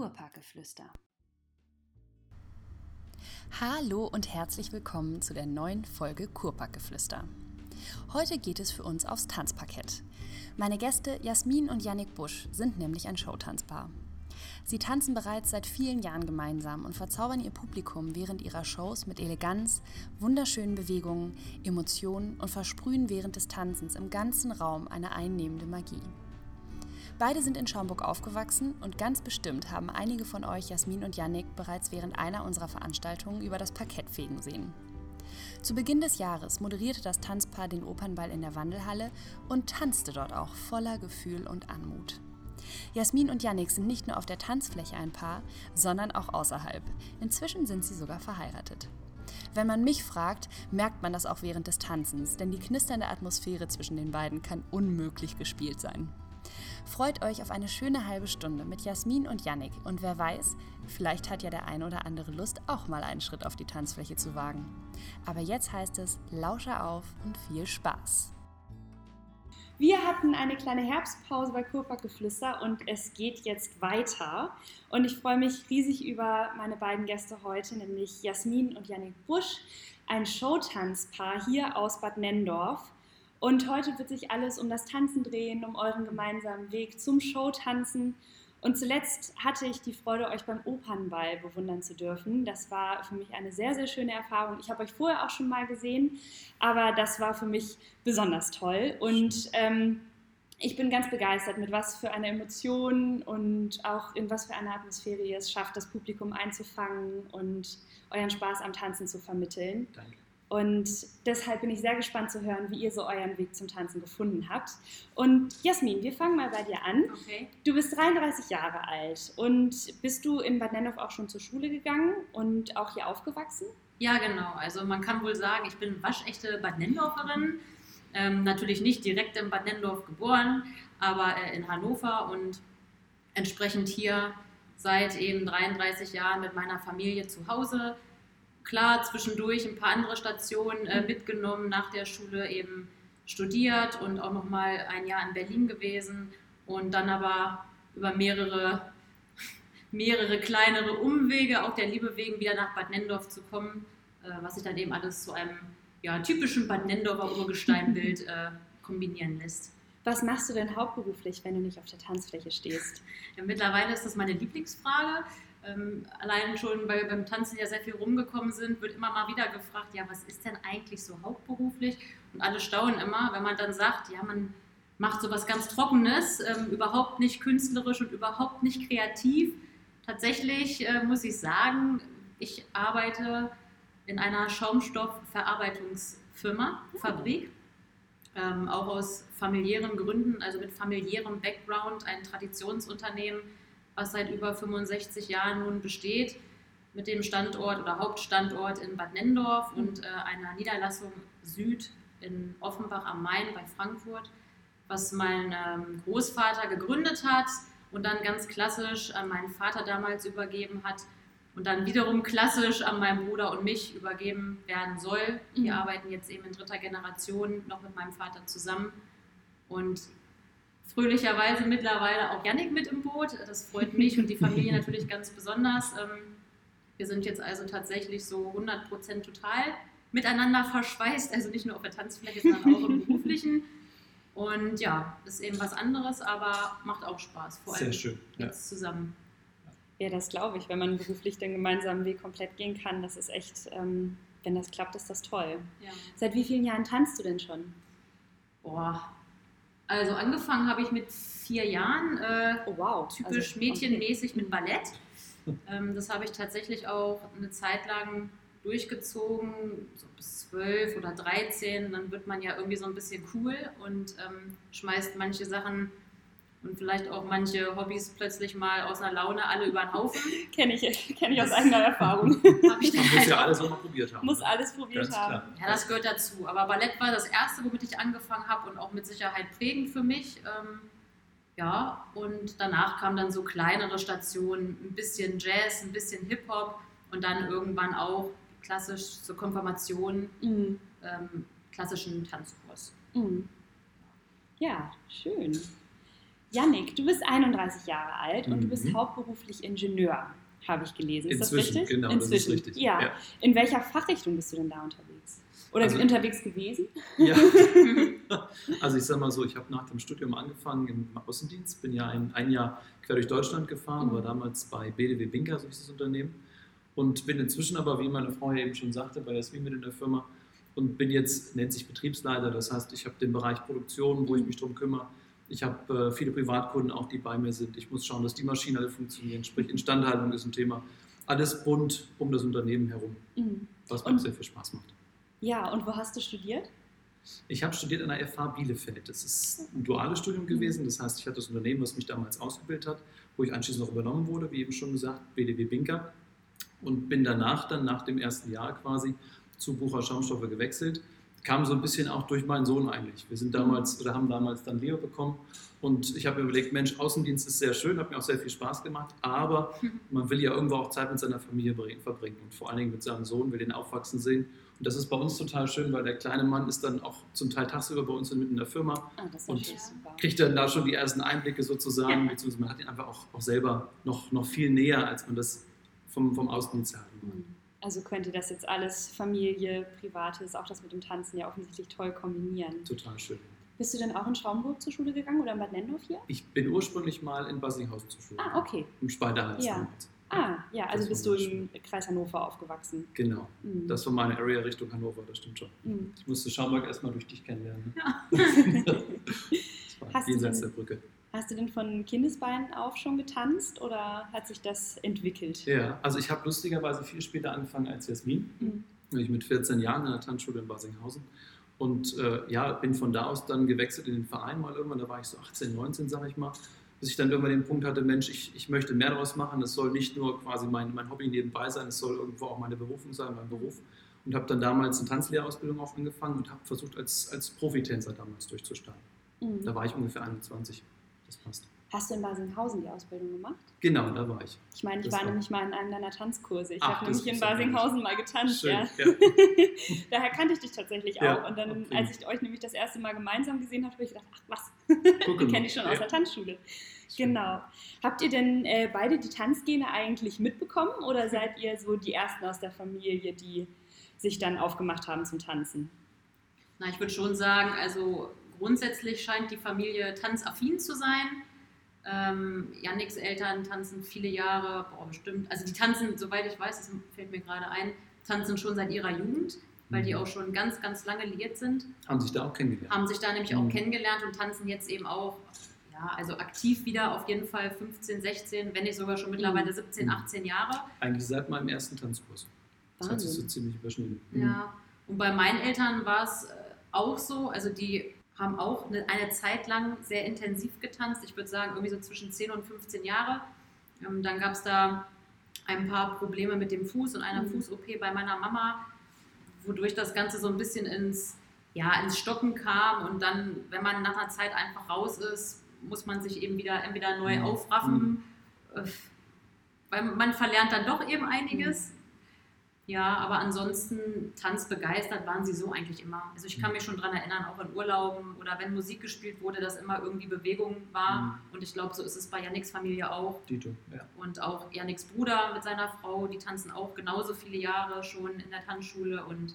Kurparkgeflüster. Hallo und herzlich willkommen zu der neuen Folge Kurparkgeflüster. Heute geht es für uns aufs Tanzparkett. Meine Gäste Jasmin und Yannick Busch sind nämlich ein Showtanzpaar. Sie tanzen bereits seit vielen Jahren gemeinsam und verzaubern ihr Publikum während ihrer Shows mit Eleganz, wunderschönen Bewegungen, Emotionen und versprühen während des Tanzens im ganzen Raum eine einnehmende Magie. Beide sind in Schaumburg aufgewachsen und ganz bestimmt haben einige von euch Jasmin und Yannick bereits während einer unserer Veranstaltungen über das Parkett fegen sehen. Zu Beginn des Jahres moderierte das Tanzpaar den Opernball in der Wandelhalle und tanzte dort auch voller Gefühl und Anmut. Jasmin und Yannick sind nicht nur auf der Tanzfläche ein Paar, sondern auch außerhalb. Inzwischen sind sie sogar verheiratet. Wenn man mich fragt, merkt man das auch während des Tanzens, denn die knisternde Atmosphäre zwischen den beiden kann unmöglich gespielt sein. Freut euch auf eine schöne halbe Stunde mit Jasmin und Yannick und wer weiß, vielleicht hat ja der ein oder andere Lust, auch mal einen Schritt auf die Tanzfläche zu wagen. Aber jetzt heißt es, lausche auf und viel Spaß. Wir hatten eine kleine Herbstpause bei Kurparkgeflüster und es geht jetzt weiter. Und ich freue mich riesig über meine beiden Gäste heute, nämlich Jasmin und Yannick Busch, ein Showtanzpaar hier aus Bad Nendorf. Und heute wird sich alles um das Tanzen drehen, um euren gemeinsamen Weg zum Showtanzen. Und zuletzt hatte ich die Freude, euch beim Opernball bewundern zu dürfen. Das war für mich eine sehr, sehr schöne Erfahrung. Ich habe euch vorher auch schon mal gesehen, aber das war für mich besonders toll. Und ähm, ich bin ganz begeistert, mit was für einer Emotion und auch in was für einer Atmosphäre ihr es schafft, das Publikum einzufangen und euren Spaß am Tanzen zu vermitteln. Danke. Und deshalb bin ich sehr gespannt zu hören, wie ihr so euren Weg zum Tanzen gefunden habt. Und Jasmin, wir fangen mal bei dir an. Okay. Du bist 33 Jahre alt und bist du in Bad Nendorf auch schon zur Schule gegangen und auch hier aufgewachsen? Ja, genau. Also man kann wohl sagen, ich bin waschechte Bad Nendorferin. Ähm, natürlich nicht direkt in Bad Nendorf geboren, aber äh, in Hannover und entsprechend hier seit eben 33 Jahren mit meiner Familie zu Hause klar zwischendurch ein paar andere Stationen äh, mitgenommen, nach der Schule eben studiert und auch nochmal ein Jahr in Berlin gewesen und dann aber über mehrere, mehrere kleinere Umwege, auch der Liebe wegen, wieder nach Bad Nendorf zu kommen, äh, was sich dann eben alles zu einem ja, typischen Bad Nendorfer Urgesteinbild äh, kombinieren lässt. Was machst du denn hauptberuflich, wenn du nicht auf der Tanzfläche stehst? Ja, mittlerweile ist das meine Lieblingsfrage. Ähm, allein schon, weil beim Tanzen ja sehr viel rumgekommen sind, wird immer mal wieder gefragt, ja, was ist denn eigentlich so hauptberuflich? Und alle staunen immer, wenn man dann sagt, ja, man macht so was ganz Trockenes, ähm, überhaupt nicht künstlerisch und überhaupt nicht kreativ. Tatsächlich äh, muss ich sagen, ich arbeite in einer Schaumstoffverarbeitungsfirma, Fabrik, ähm, auch aus familiären Gründen, also mit familiärem Background, ein Traditionsunternehmen, was seit über 65 Jahren nun besteht, mit dem Standort oder Hauptstandort in Bad Nendorf und äh, einer Niederlassung Süd in Offenbach am Main bei Frankfurt, was mein ähm, Großvater gegründet hat und dann ganz klassisch an meinen Vater damals übergeben hat und dann wiederum klassisch an meinen Bruder und mich übergeben werden soll. Wir Mhm. arbeiten jetzt eben in dritter Generation noch mit meinem Vater zusammen und fröhlicherweise mittlerweile auch Yannick mit im Boot. Das freut mich und die Familie natürlich ganz besonders. Ähm, Wir sind jetzt also tatsächlich so 100% total miteinander verschweißt, also nicht nur auf der Tanzfläche, sondern auch im beruflichen. Und ja, ist eben was anderes, aber macht auch Spaß, vor allem Sehr schön. Ja. jetzt zusammen. Ja, das glaube ich, wenn man beruflich den gemeinsamen Weg komplett gehen kann. Das ist echt, ähm, wenn das klappt, ist das toll. Ja. Seit wie vielen Jahren tanzt du denn schon? Boah. Also angefangen habe ich mit vier Jahren, äh, Oh wow. typisch Also, mädchenmäßig mit Ballett. Ähm, das habe ich tatsächlich auch eine Zeit lang durchgezogen, so bis zwölf oder 13. Dann wird man ja irgendwie so ein bisschen cool und ähm, schmeißt manche Sachen und vielleicht auch manche Hobbys plötzlich mal aus einer Laune alle über den Haufen. Kenne ich, kenn ich aus eigener Erfahrung. Hab ich dann Man muss halt ja auch- alles auch mal probiert haben. Muss alles probiert Ganz haben. klar. Ja, das gehört dazu. Aber Ballett war das erste, womit ich angefangen habe und auch mit Sicherheit prägend für mich. Ähm, ja, und danach kamen dann so kleinere Stationen, ein bisschen Jazz, ein bisschen Hip-Hop und dann irgendwann auch klassisch zur Konfirmation Mhm. ähm, klassischen Tanzkurs. Mhm. Ja, schön. Yannick, du bist 31 Jahre alt und du bist Mhm. hauptberuflich Ingenieur, habe ich gelesen. Ist Inzwischen, das richtig? genau, Inzwischen. das ist richtig. Ja. Ja. In welcher Fachrichtung bist du denn da unterwegs? Oder Also- unterwegs gewesen? Ja. Also ich sage mal so, ich habe nach dem Studium angefangen im Außendienst, bin ja ein, ein Jahr quer durch Deutschland gefahren, Mhm. war damals bei BDW Binker, so hieß das Unternehmen. Und bin inzwischen aber, wie meine Frau ja eben schon sagte, bei der SWI mit in der Firma und bin jetzt, nennt sich Betriebsleiter. Das heißt, ich habe den Bereich Produktion, wo ich Mhm. mich drum kümmere. Ich habe äh, viele Privatkunden auch, die bei mir sind. Ich muss schauen, dass die Maschinen alle funktionieren. Sprich, Instandhaltung ist ein Thema. Alles bunt um das Unternehmen herum, Mhm. was mir auch sehr viel Spaß macht. Ja, und wo hast du studiert? Ich habe studiert an der FH Bielefeld. Das ist ein duales Studium gewesen. Das heißt, ich hatte das Unternehmen, was mich damals ausgebildet hat, wo ich anschließend noch übernommen wurde, wie eben schon gesagt, BDW Binker. Und bin danach dann, nach dem ersten Jahr quasi, zu Bucher Schaumstoffe gewechselt. Kam so ein bisschen auch durch meinen Sohn eigentlich. Wir sind damals oder haben damals dann Leo bekommen. Und ich habe mir überlegt, Mensch, Außendienst ist sehr schön, hat mir auch sehr viel Spaß gemacht, aber man will ja irgendwo auch Zeit mit seiner Familie verbringen und vor allen Dingen mit seinem Sohn, will den aufwachsen sehen. Und das ist bei uns total schön, weil der kleine Mann ist dann auch zum Teil tagsüber bei uns mitten in der Firma, Ah, Und- kriegt dann da schon die ersten Einblicke sozusagen, Ja. beziehungsweise man hat ihn einfach auch, auch selber noch, noch viel näher, als man das vom, vom Außendienst her hat. Also könnte das jetzt alles Familie, Privates, auch das mit dem Tanzen ja offensichtlich toll kombinieren. Total schön. Bist du denn auch in Schaumburg zur Schule gegangen oder in Bad Nendorf hier? Ich bin ursprünglich mal in Bassinghausen zur Schule. Ah, okay. Im Speiderhals Ja. Ah, ja, also bist du im Kreis Hannover aufgewachsen. Genau. Mhm. Das war meine Area Richtung Hannover, das stimmt schon. Mhm. Ich musste Schaumburg erstmal durch dich kennenlernen. Ne? das war Hast jenseits der Brücke. Hast du denn von Kindesbeinen auf schon getanzt oder hat sich das entwickelt? Ja, also ich habe lustigerweise viel später angefangen als Jasmin. Mhm. Ich mit 14 Jahren in der Tanzschule in Basinghausen. Und äh, ja, bin von da aus dann gewechselt in den Verein mal irgendwann. Da war ich so 18, 19, sage ich mal. Bis ich dann irgendwann den Punkt hatte, Mensch, ich, ich möchte mehr daraus machen. Es soll nicht nur quasi mein, mein Hobby nebenbei sein, es soll irgendwo auch meine Berufung sein, mein Beruf. Und habe dann damals eine Tanzlehrerausbildung auch angefangen und habe versucht, als, als Profitänzer damals durchzustarten. Mhm. Da war ich ungefähr 21. Das passt. Hast du in Basinghausen die Ausbildung gemacht? Genau, da war ich. Ich meine, ich Das war war- nämlich mal in einem deiner Tanzkurse. Ich habe nämlich in Basinghausen mal getanzt, Schön. ja. Ja. Daher kannte ich dich tatsächlich Ja, auch. Und dann, okay. als ich euch nämlich das erste Mal gemeinsam gesehen habe, habe ich gedacht, ach was, mal. kenne ich schon aus der Tanzschule. Schön. Genau. Habt ihr denn äh, beide die Tanzgene eigentlich mitbekommen oder seid ihr so die Ersten aus der Familie, die sich dann aufgemacht haben zum Tanzen? Na, ich würde schon sagen, also grundsätzlich scheint die Familie tanzaffin zu sein. Ähm, Yannicks Eltern tanzen viele Jahre, boah, bestimmt, also die tanzen, soweit ich weiß, das fällt mir gerade ein, tanzen schon seit ihrer Jugend, weil die Mhm. auch schon ganz, ganz lange liiert sind. Haben sich da auch kennengelernt. Haben sich da nämlich auch Mhm. kennengelernt und tanzen jetzt eben auch, ja, also aktiv wieder auf jeden Fall 15, 16, wenn nicht sogar schon mittlerweile 17, Mhm. 18 Jahre. Eigentlich seit meinem ersten Tanzkurs. Das hat sich so Wahnsinn. ziemlich überschnitten. Ja, und bei meinen Eltern war es äh, auch so, also die haben auch eine, eine Zeit lang sehr intensiv getanzt. Ich würde sagen, irgendwie so zwischen 10 und 15 Jahre. Ähm, dann gab es da ein paar Probleme mit dem Fuß und einer Mhm. Fuß-OP bei meiner Mama, wodurch das Ganze so ein bisschen ins, ja, ins Stocken kam. Und dann, wenn man nach einer Zeit einfach raus ist, muss man sich eben wieder entweder neu Mhm. aufraffen, äh, weil man verlernt dann doch eben einiges. Ja, aber ansonsten tanzbegeistert waren sie so eigentlich immer. Also ich kann mich schon daran erinnern, auch in Urlauben oder wenn Musik gespielt wurde, dass immer irgendwie Bewegung war. Mhm. Und ich glaube, so ist es bei Yannicks Familie auch. Dito, ja. Und auch Yannicks Bruder mit seiner Frau, die tanzen auch genauso viele Jahre schon in der Tanzschule. Und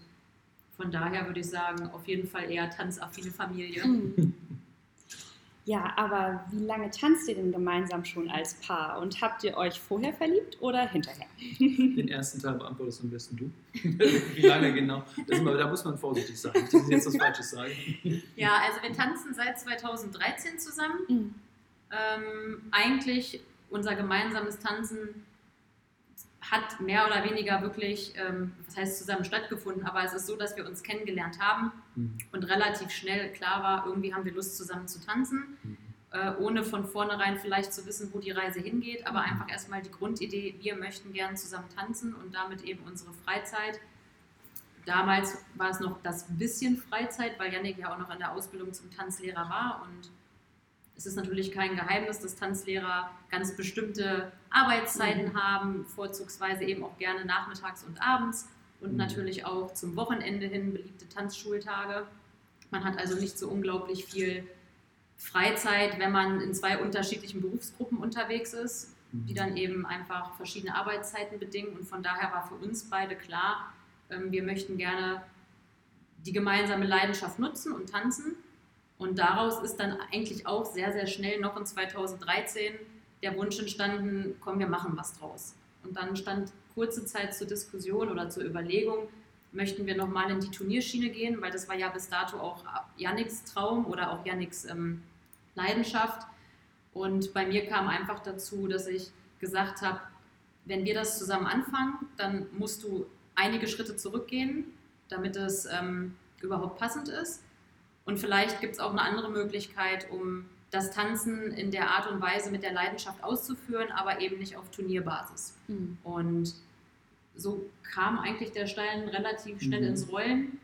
von daher würde ich sagen, auf jeden Fall eher tanzaffine Familie. Mhm. Ja, aber wie lange tanzt ihr denn gemeinsam schon als Paar? Und habt ihr euch vorher verliebt oder hinterher? Den ersten Teil beantwortest am besten du. Wie lange genau? Mal, da muss man vorsichtig sein. Ich will jetzt was Falsches sagen. Ja, also wir tanzen seit 2013 zusammen. Mhm. Ähm, eigentlich unser gemeinsames Tanzen hat mehr oder weniger wirklich, ähm, was heißt zusammen stattgefunden, aber es ist so, dass wir uns kennengelernt haben Mhm. und relativ schnell klar war, irgendwie haben wir Lust zusammen zu tanzen. Mhm. äh, ohne von vornherein vielleicht zu wissen, wo die Reise hingeht, aber Mhm. einfach erstmal die Grundidee, wir möchten gern zusammen tanzen und damit eben unsere Freizeit. Damals war es noch das bisschen Freizeit, weil Yannick ja auch noch in der Ausbildung zum Tanzlehrer war und es ist natürlich kein Geheimnis, dass Tanzlehrer ganz bestimmte Arbeitszeiten Mhm. haben, vorzugsweise eben auch gerne nachmittags und abends und Mhm. natürlich auch zum Wochenende hin beliebte Tanzschultage. Man hat also nicht so unglaublich viel Freizeit, wenn man in zwei unterschiedlichen Berufsgruppen unterwegs ist, die dann eben einfach verschiedene Arbeitszeiten bedingen. Und von daher war für uns beide klar, ähm, wir möchten gerne die gemeinsame Leidenschaft nutzen und tanzen. Und daraus ist dann eigentlich auch sehr, sehr schnell noch in 2013 der Wunsch entstanden, komm, wir machen was draus. Und dann stand kurze Zeit zur Diskussion oder zur Überlegung, möchten wir nochmal in die Turnierschiene gehen, weil das war ja bis dato auch Yannicks Traum oder auch Yannicks ähm, Leidenschaft. Und bei mir kam einfach dazu, dass ich gesagt habe, wenn wir das zusammen anfangen, dann musst du einige Schritte zurückgehen, damit es ähm, überhaupt passend ist. Und vielleicht gibt es auch eine andere Möglichkeit, um das Tanzen in der Art und Weise mit der Leidenschaft auszuführen, aber eben nicht auf Turnierbasis. Mhm. Und so kam eigentlich der Stein relativ schnell Mhm. ins Rollen.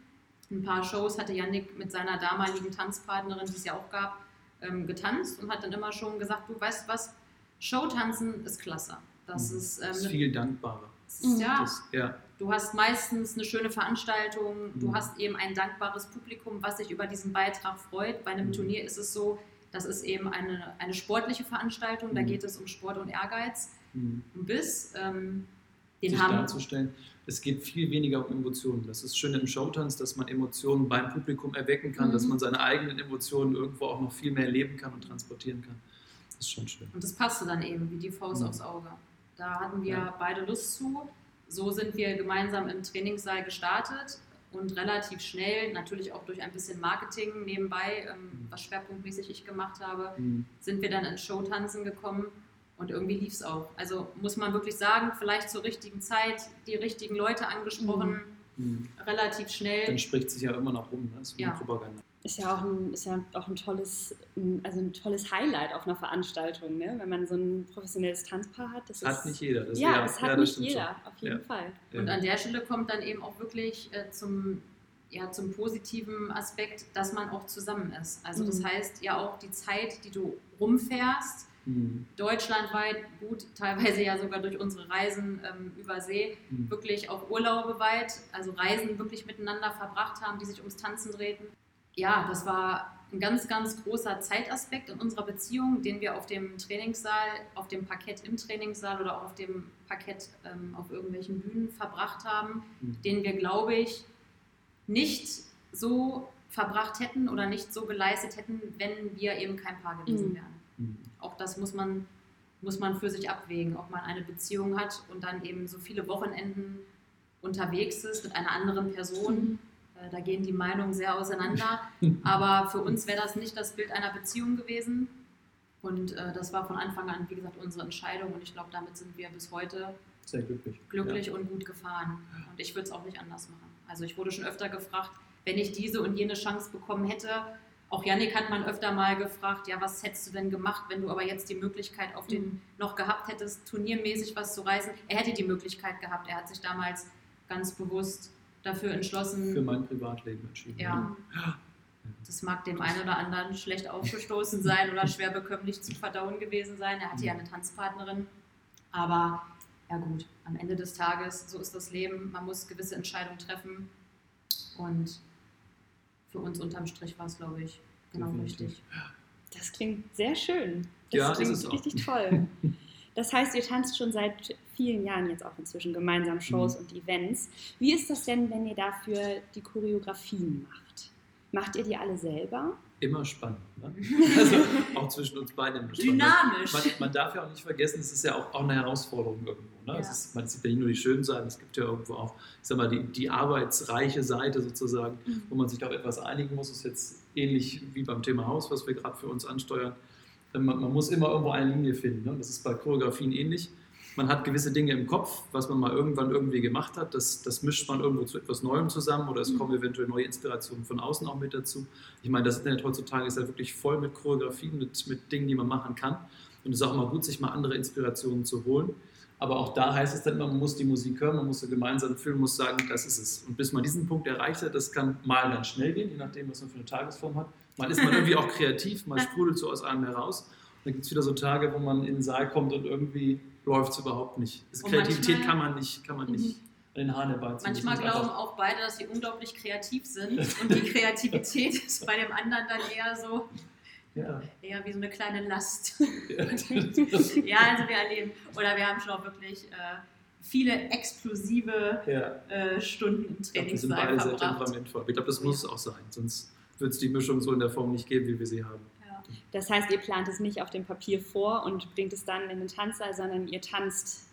Ein paar Shows hatte Yannick mit seiner damaligen Tanzpartnerin, die es ja auch gab, ähm, getanzt und hat dann immer schon gesagt, du weißt was, Showtanzen ist klasse. Das Mhm. ist, ähm, Das ist eine- viel dankbarer. ist ja, Das, ja. Du hast meistens eine schöne Veranstaltung, du Mhm. hast eben ein dankbares Publikum, was sich über diesen Beitrag freut. Bei einem Mhm. Turnier ist es so, das ist eben eine, eine sportliche Veranstaltung, da Mhm. geht es um Sport und Ehrgeiz. Mhm. Und bis ähm, den sich haben darzustellen. Es geht viel weniger um Emotionen. Das ist schön im Showtanz, dass man Emotionen beim Publikum erwecken kann, Mhm. dass man seine eigenen Emotionen irgendwo auch noch viel mehr leben kann und transportieren kann. Das ist schon schön. Und das passte dann eben wie die Faust Mhm. aufs Auge. Da hatten wir Ja. beide Lust zu. So sind wir gemeinsam im Trainingssaal gestartet und relativ schnell, natürlich auch durch ein bisschen Marketing nebenbei, ähm, Mhm. was schwerpunktmäßig ich gemacht habe, Mhm. sind wir dann ins Showtanzen gekommen und irgendwie lief es auch. Also muss man wirklich sagen, vielleicht zur richtigen Zeit die richtigen Leute angesprochen, Mhm. relativ schnell. Dann spricht sich ja immer noch rum. Ne? Das ist Ja. Propaganda. Ist ja auch ein, ist ja auch ein tolles, also ein tolles Highlight auf einer Veranstaltung, ne? wenn man so ein professionelles Tanzpaar hat. Das Hat ist, nicht jeder. Das, ja, das hat das nicht jeder, auf jeden Ja. Fall. schon. Und Ja. an der Stelle kommt dann eben auch wirklich äh, zum, ja, zum positiven Aspekt, dass man auch zusammen ist. Also das Mhm. heißt ja auch die Zeit, die du rumfährst, Mhm. deutschlandweit, gut, teilweise ja sogar durch unsere Reisen ähm, über See, Mhm. wirklich auch Urlaube weit, also Reisen wirklich miteinander verbracht haben, die sich ums Tanzen drehten. Ja, das war ein ganz, ganz großer Zeitaspekt in unserer Beziehung, den wir auf dem Trainingssaal, auf dem Parkett im Trainingssaal oder auch auf dem Parkett ähm, auf irgendwelchen Bühnen verbracht haben, Mhm. den wir, glaube ich, nicht so verbracht hätten oder nicht so geleistet hätten, wenn wir eben kein Paar gewesen Mhm. wären. Mhm. Auch das muss man, muss man für sich abwägen, ob man eine Beziehung hat und dann eben so viele Wochenenden unterwegs ist mit einer anderen Person. Mhm. Äh, Da gehen die Meinungen sehr auseinander. Aber für uns wäre das nicht das Bild einer Beziehung gewesen. Und äh, das war von Anfang an, wie gesagt, unsere Entscheidung. Und ich glaube, damit sind wir bis heute Sehr glücklich. glücklich und gut gefahren. Und ich würde es auch nicht anders machen. Also ich wurde schon öfter gefragt, wenn ich diese und jene Chance bekommen hätte. Auch Yannick hat man öfter mal gefragt, ja, was hättest du denn gemacht, wenn du aber jetzt die Möglichkeit auf den noch gehabt hättest, turniermäßig was zu reisen. Er hätte die Möglichkeit gehabt. Er hat sich damals ganz bewusst dafür entschlossen. Für mein Privatleben entschieden. Ja. Das mag dem einen oder anderen schlecht aufgestoßen sein oder schwer bekömmlich zu verdauen gewesen sein. Er hatte ja eine Tanzpartnerin. Aber ja gut, am Ende des Tages, so ist das Leben. Man muss gewisse Entscheidungen treffen. Und für uns unterm Strich war es, glaube ich, genau Definitiv. richtig. Das klingt sehr schön. Das Ja, klingt richtig toll. Das heißt, ihr tanzt schon seit vielen Jahren jetzt auch inzwischen gemeinsam Shows Mhm. und Events. Wie ist das denn, wenn ihr dafür die Choreografien macht? Macht ihr die alle selber? Immer spannend. Ne? Also auch zwischen uns beiden immer spannend. Dynamisch. Man, man darf ja auch nicht vergessen, es ist ja auch, auch eine Herausforderung irgendwo. Ne? Es Ja. ist, man sieht ja nicht nur die schönen Seiten, es gibt ja irgendwo auch, ich sag mal, die, die arbeitsreiche Seite sozusagen, Mhm. wo man sich auf etwas einigen muss. Das ist jetzt ähnlich wie beim Thema Haus, was wir gerade für uns ansteuern. Man, man muss immer irgendwo eine Linie finden. Ne? Das ist bei Choreografien ähnlich. Man hat gewisse Dinge im Kopf, was man mal irgendwann irgendwie gemacht hat. Das, das mischt man irgendwo zu etwas Neuem zusammen oder es Mhm. kommen eventuell neue Inspirationen von außen auch mit dazu. Ich meine, das Internet heutzutage ist ja wirklich voll mit Choreografien, mit, mit Dingen, die man machen kann. Und es ist auch immer gut, sich mal andere Inspirationen zu holen. Aber auch da heißt es dann immer, man muss die Musik hören, man muss sie gemeinsam fühlen, muss sagen, das ist es. Und bis man diesen Punkt erreicht hat, das kann mal ganz schnell gehen, je nachdem, was man für eine Tagesform hat. Mal ist man irgendwie auch kreativ, mal sprudelt so aus einem heraus. Und dann gibt es wieder so Tage, wo man in den Saal kommt und irgendwie läuft es überhaupt nicht. Also Kreativität manchmal- kann man nicht, kann man nicht an den Haaren herbeiziehen. Manchmal glauben einfach- auch beide, dass sie unglaublich kreativ sind und die Kreativität ist bei dem anderen dann eher so, Ja. eher wie so eine kleine Last. Ja. also wir erleben, oder wir haben schon auch wirklich äh, viele explosive ja. äh, Stunden im wir sind beide sehr verbracht. temperamentvoll. Ich glaube, das muss es auch sein, sonst wird es die Mischung so in der Form nicht geben, wie wir sie haben. Das heißt, ihr plant es nicht auf dem Papier vor und bringt es dann in den Tanzsaal, sondern ihr tanzt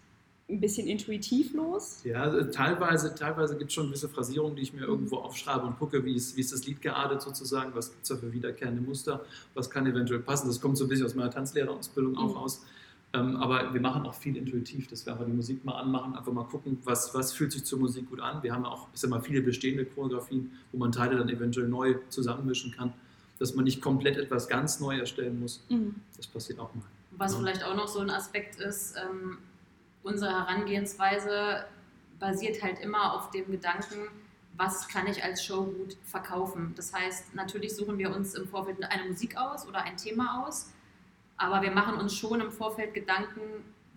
ein bisschen intuitiv los. Ja, also teilweise, teilweise gibt es schon gewisse Phrasierungen, die ich mir irgendwo aufschreibe und gucke, wie ist, wie ist das Lied geartet sozusagen, was gibt es da für wiederkehrende Muster, was kann eventuell passen. Das kommt so ein bisschen aus meiner Tanzlehrerausbildung auch Mhm. aus. Ähm, aber wir machen auch viel intuitiv, dass wir einfach die Musik mal anmachen, einfach mal gucken, was, was fühlt sich zur Musik gut an. Wir haben ja auch ich sag mal, viele bestehende Choreografien, wo man Teile dann eventuell neu zusammenmischen kann, dass man nicht komplett etwas ganz neu erstellen muss. Das passiert auch mal. Was Ja. vielleicht auch noch so ein Aspekt ist, ähm, unsere Herangehensweise basiert halt immer auf dem Gedanken, was kann ich als Show gut verkaufen. Das heißt, natürlich suchen wir uns im Vorfeld eine Musik aus oder ein Thema aus, aber wir machen uns schon im Vorfeld Gedanken,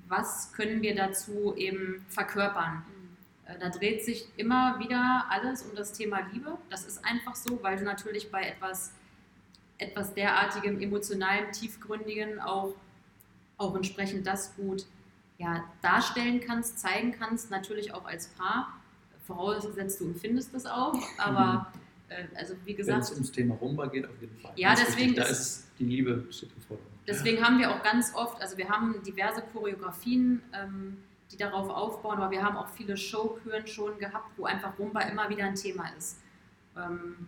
was können wir dazu eben verkörpern. Äh, Da dreht sich immer wieder alles um das Thema Liebe. Das ist einfach so, weil du natürlich bei etwas, etwas derartigem, emotionalem, tiefgründigen auch, auch entsprechend das gut ja, darstellen kannst, zeigen kannst, natürlich auch als Paar. Vorausgesetzt, du empfindest das auch, aber äh, also wie Wenn es gesagt, ums Thema Rumba geht, auf jeden Fall. Ja, deswegen wichtig. Da ist- ist die Liebe steht im Vordergrund. Deswegen haben wir auch ganz oft, also wir haben diverse Choreografien, ähm, die darauf aufbauen, aber wir haben auch viele Showküren schon gehabt, wo einfach Rumba immer wieder ein Thema ist. Ähm,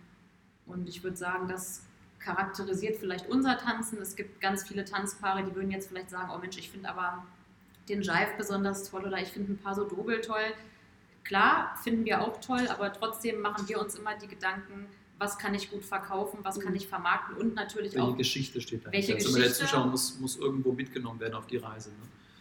und ich würde sagen, das charakterisiert vielleicht unser Tanzen. Es gibt ganz viele Tanzpaare, die würden jetzt vielleicht sagen, oh Mensch, ich finde aber den Jive besonders toll oder ich finde ein paar so Dobel toll. Klar, finden wir auch toll, aber trotzdem machen wir uns immer die Gedanken, was kann ich gut verkaufen, was kann Mhm. ich vermarkten und natürlich Welche auch Geschichte steht da? Welche Also immer der Geschichte? Zuschauer muss, muss irgendwo mitgenommen werden auf die Reise. Ne?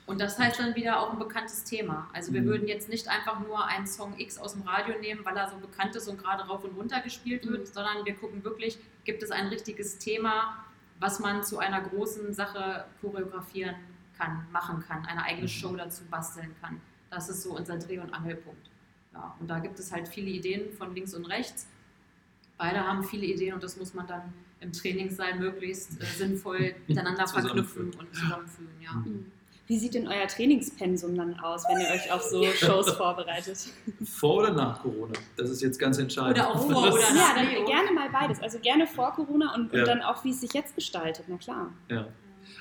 Und das heißt dann wieder auch ein bekanntes Thema. Also wir Mhm. würden jetzt nicht einfach nur einen Song X aus dem Radio nehmen, weil er so bekannt ist und gerade rauf und runter gespielt wird, Mhm. sondern wir gucken wirklich, gibt es ein richtiges Thema, was man zu einer großen Sache choreografieren kann, machen kann, eine eigene Mhm. Show dazu basteln kann. Das ist so unser Dreh- und Angelpunkt. Ja, und da gibt es halt viele Ideen von links und rechts. Beide haben viele Ideen und das muss man dann im Trainingssaal möglichst äh, sinnvoll miteinander verknüpfen und zusammenfügen. Ja. Mhm. Wie sieht denn euer Trainingspensum dann aus, wenn ihr euch auf so Shows vorbereitet? Vor oder nach Corona? Das ist jetzt ganz entscheidend. Oder auch vor oder Ja, nach. dann Leo. gerne mal beides. Also gerne vor Corona und, Ja. und dann auch, wie es sich jetzt gestaltet. Na klar. Ja.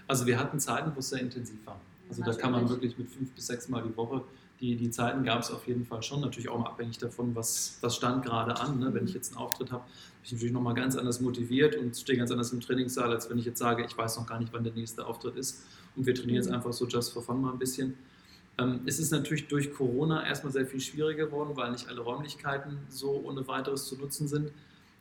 Also wir hatten Zeiten, wo es sehr intensiv war. Also da kann man wirklich mit fünf bis sechs Mal die Woche, die, die Zeiten gab es auf jeden Fall schon, natürlich auch mal abhängig davon, was, was stand gerade an. Ne? Wenn ich jetzt einen Auftritt habe, bin ich natürlich nochmal ganz anders motiviert und stehe ganz anders im Trainingssaal, als wenn ich jetzt sage, ich weiß noch gar nicht, wann der nächste Auftritt ist und wir trainieren jetzt Mhm. einfach so just for fun mal ein bisschen. Ähm, es ist natürlich durch Corona erstmal sehr viel schwieriger geworden, weil nicht alle Räumlichkeiten so ohne weiteres zu nutzen sind.